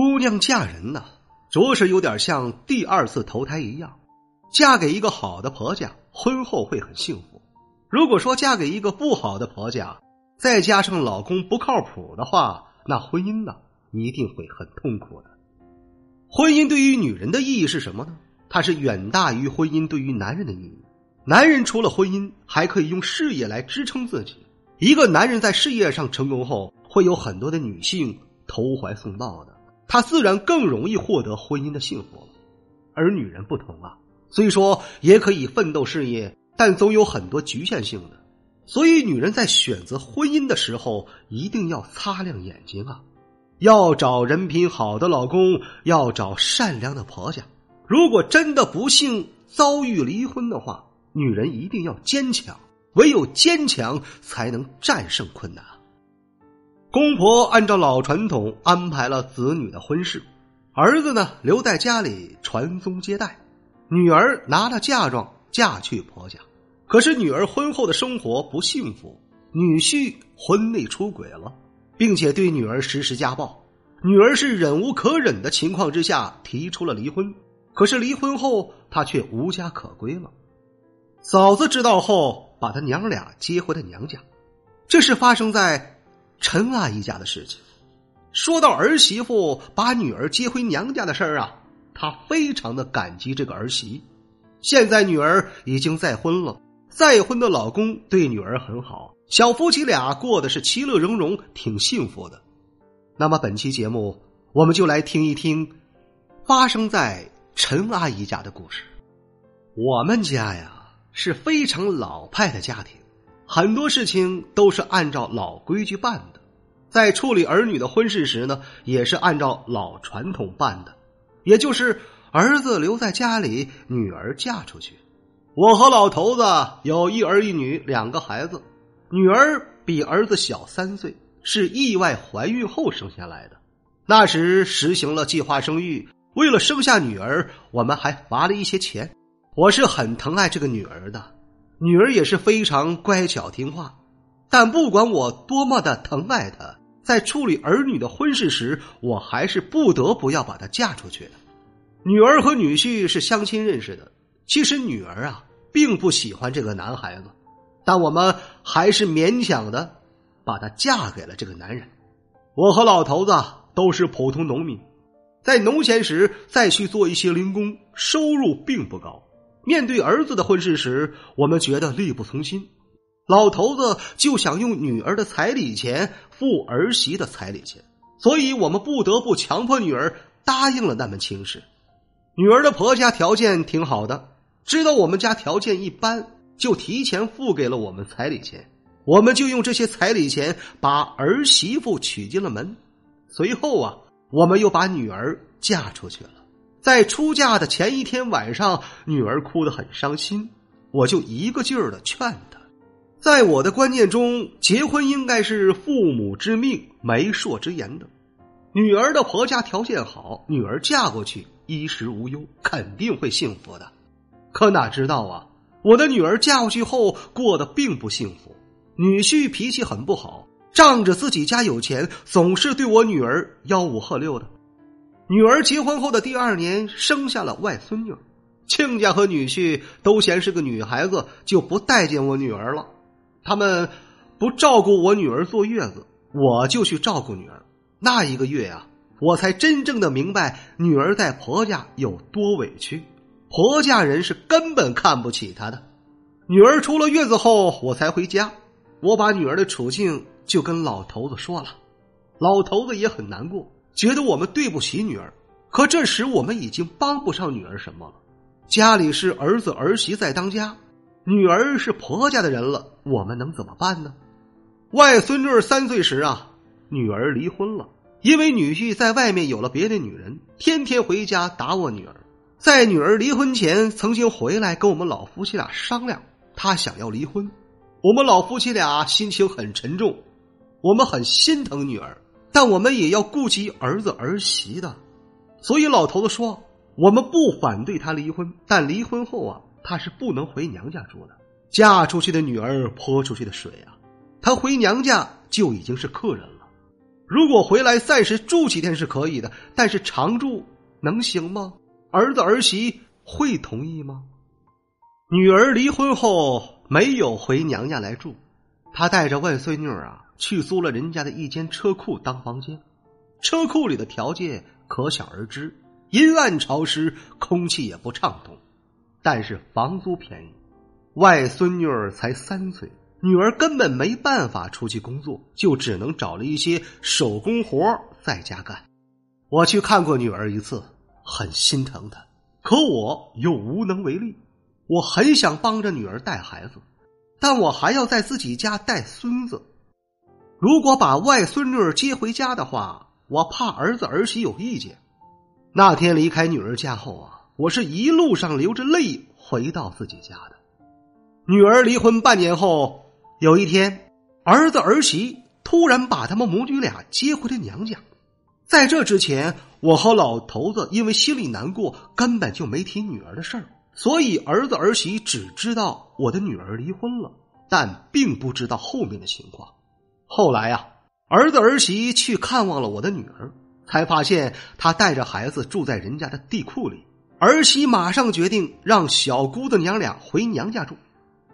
姑娘嫁人呢，着实有点像第二次投胎一样。嫁给一个好的婆家，婚后会很幸福；如果说嫁给一个不好的婆家，再加上老公不靠谱的话，那婚姻呢一定会很痛苦的。婚姻对于女人的意义是什么呢？它是远大于婚姻对于男人的意义。男人除了婚姻，还可以用事业来支撑自己。一个男人在事业上成功后，会有很多的女性投怀送抱的，他自然更容易获得婚姻的幸福。而女人不同啊，虽说也可以奋斗事业，但总有很多局限性的。所以，女人在选择婚姻的时候，一定要擦亮眼睛啊！要找人品好的老公，要找善良的婆家。如果真的不幸遭遇离婚的话，女人一定要坚强，唯有坚强才能战胜困难。公婆按照老传统安排了子女的婚事，儿子呢留在家里传宗接代，女儿拿了嫁妆嫁去婆家。可是女儿婚后的生活不幸福，女婿婚内出轨了，并且对女儿实施家暴，女儿是忍无可忍的情况之下提出了离婚。可是离婚后，她却无家可归了。嫂子知道后，把她娘俩接回了娘家。这是发生在陈阿姨家的事情。说到儿媳妇把女儿接回娘家的事儿啊，她非常的感激这个儿媳。现在女儿已经再婚了，再婚的老公对女儿很好，小夫妻俩过的是其乐融融，挺幸福的。那么本期节目，我们就来听一听发生在。陈阿姨家的故事，我们家呀是非常老派的家庭，很多事情都是按照老规矩办的。在处理儿女的婚事时呢，也是按照老传统办的，也就是儿子留在家里，女儿嫁出去。我和老头子有一儿一女两个孩子，女儿比儿子小三岁，是意外怀孕后生下来的。那时实行了计划生育。为了生下女儿，我们还罚了一些钱。我是很疼爱这个女儿的，女儿也是非常乖巧听话。但不管我多么的疼爱她，在处理儿女的婚事时，我还是不得不要把她嫁出去的。女儿和女婿是相亲认识的，其实女儿啊并不喜欢这个男孩子，但我们还是勉强的把她嫁给了这个男人。我和老头子都是普通农民。在农闲时再去做一些零工，收入并不高。面对儿子的婚事时，我们觉得力不从心。老头子就想用女儿的彩礼钱付儿媳的彩礼钱，所以我们不得不强迫女儿答应了那门亲事。女儿的婆家条件挺好的，知道我们家条件一般，就提前付给了我们彩礼钱。我们就用这些彩礼钱把儿媳妇娶进了门。随后啊。我们又把女儿嫁出去了，在出嫁的前一天晚上，女儿哭得很伤心，我就一个劲儿的劝她。在我的观念中，结婚应该是父母之命、媒妁之言的。女儿的婆家条件好，女儿嫁过去衣食无忧，肯定会幸福的。可哪知道啊，我的女儿嫁过去后过得并不幸福，女婿脾气很不好。仗着自己家有钱，总是对我女儿吆五喝六的。女儿结婚后的第二年，生下了外孙女，亲家和女婿都嫌是个女孩子，就不待见我女儿了。他们不照顾我女儿坐月子，我就去照顾女儿。那一个月呀，我才真正的明白女儿在婆家有多委屈，婆家人是根本看不起她的。女儿出了月子后，我才回家，我把女儿的处境。就跟老头子说了，老头子也很难过，觉得我们对不起女儿。可这时我们已经帮不上女儿什么了，家里是儿子儿媳在当家，女儿是婆家的人了，我们能怎么办呢？外孙女三岁时啊，女儿离婚了，因为女婿在外面有了别的女人，天天回家打我女儿。在女儿离婚前，曾经回来跟我们老夫妻俩商量，他想要离婚。我们老夫妻俩心情很沉重，我们很心疼女儿，但我们也要顾及儿子儿媳的。所以老头子说，我们不反对他离婚，但离婚后啊，她是不能回娘家住的。嫁出去的女儿泼出去的水啊，她回娘家就已经是客人了。如果回来暂时住几天是可以的，但是常住能行吗？儿子儿媳会同意吗？女儿离婚后没有回娘家来住，她带着外孙女啊去租了人家的一间车库当房间。车库里的条件可想而知，阴暗潮湿，空气也不畅通，但是房租便宜。外孙女儿才三岁，女儿根本没办法出去工作，就只能找了一些手工活在家干。我去看过女儿一次。很心疼她，可我又无能为力。我很想帮着女儿带孩子，但我还要在自己家带孙子。如果把外孙女儿接回家的话，我怕儿子儿媳有意见。那天离开女儿家后啊，我是一路上流着泪回到自己家的。女儿离婚半年后，有一天，儿子儿媳突然把他们母女俩接回了娘家。在这之前，我和老头子因为心里难过，根本就没提女儿的事儿。所以儿子儿媳只知道我的女儿离婚了，但并不知道后面的情况。后来呀，儿子儿媳去看望了我的女儿，才发现她带着孩子住在人家的地库里。儿媳马上决定让小姑子娘俩回娘家住，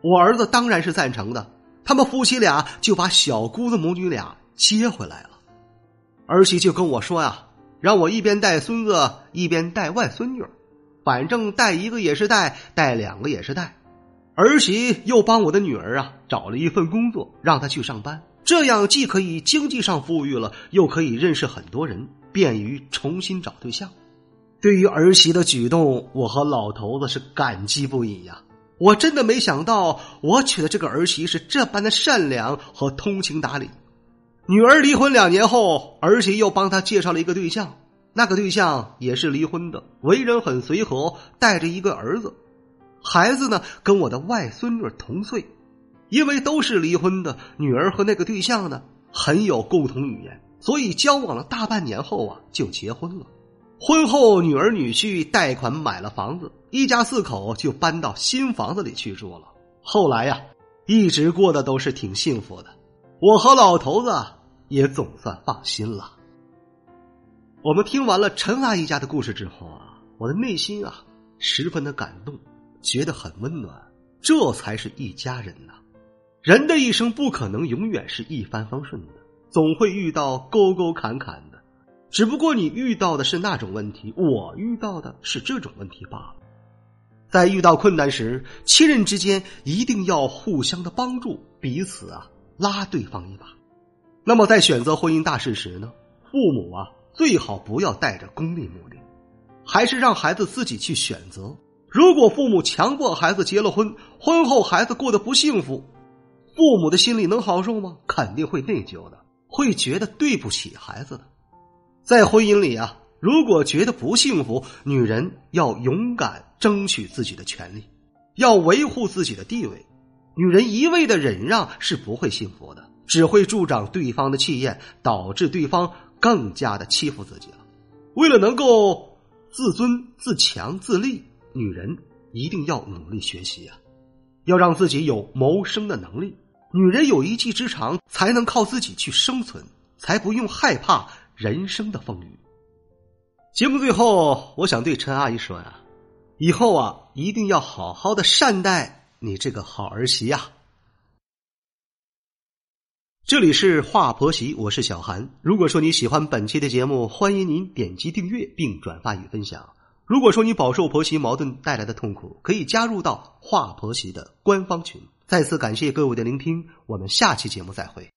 我儿子当然是赞成的。他们夫妻俩就把小姑子母女俩接回来了。儿媳就跟我说呀，让我一边带孙子一边带外孙女，反正带一个也是带，带两个也是带。儿媳又帮我的女儿啊找了一份工作，让她去上班，这样既可以经济上富裕了，又可以认识很多人，便于重新找对象。对于儿媳的举动，我和老头子是感激不已呀！我真的没想到，我娶的这个儿媳是这般的善良和通情达理。女儿离婚两年后，儿媳又帮他介绍了一个对象，那个对象也是离婚的，为人很随和，带着一个儿子，孩子呢跟我的外孙女同岁，因为都是离婚的，女儿和那个对象呢很有共同语言，所以交往了大半年后啊就结婚了。婚后，女儿女婿贷款买了房子，一家四口就搬到新房子里去住了。后来呀，一直过得都是挺幸福的。我和老头子。也总算放心了。我们听完了陈阿姨家的故事之后啊，我的内心啊十分的感动，觉得很温暖。这才是一家人呐！人的一生不可能永远是一帆风顺的，总会遇到沟沟坎坎。只不过你遇到的是那种问题，我遇到的是这种问题罢了。在遇到困难时，亲人之间一定要互相的帮助，彼此啊拉对方一把。那么，在选择婚姻大事时呢，父母啊最好不要带着功利目的，还是让孩子自己去选择。如果父母强迫孩子结了婚，婚后孩子过得不幸福，父母的心里能好受吗？肯定会内疚的，会觉得对不起孩子的。在婚姻里啊，如果觉得不幸福，女人要勇敢争取自己的权利，要维护自己的地位。女人一味的忍让是不会幸福的。只会助长对方的气焰，导致对方更加的欺负自己了。为了能够自尊、自强、自立，女人一定要努力学习啊，要让自己有谋生的能力。女人有一技之长，才能靠自己去生存，才不用害怕人生的风雨。节目最后，我想对陈阿姨说呀，以后啊，一定要好好的善待你这个好儿媳呀。这里是华婆媳，我是小韩。如果说你喜欢本期的节目，欢迎您点击订阅并转发与分享。如果说你饱受婆媳矛盾带来的痛苦，可以加入到华婆媳的官方群。再次感谢各位的聆听，我们下期节目再会。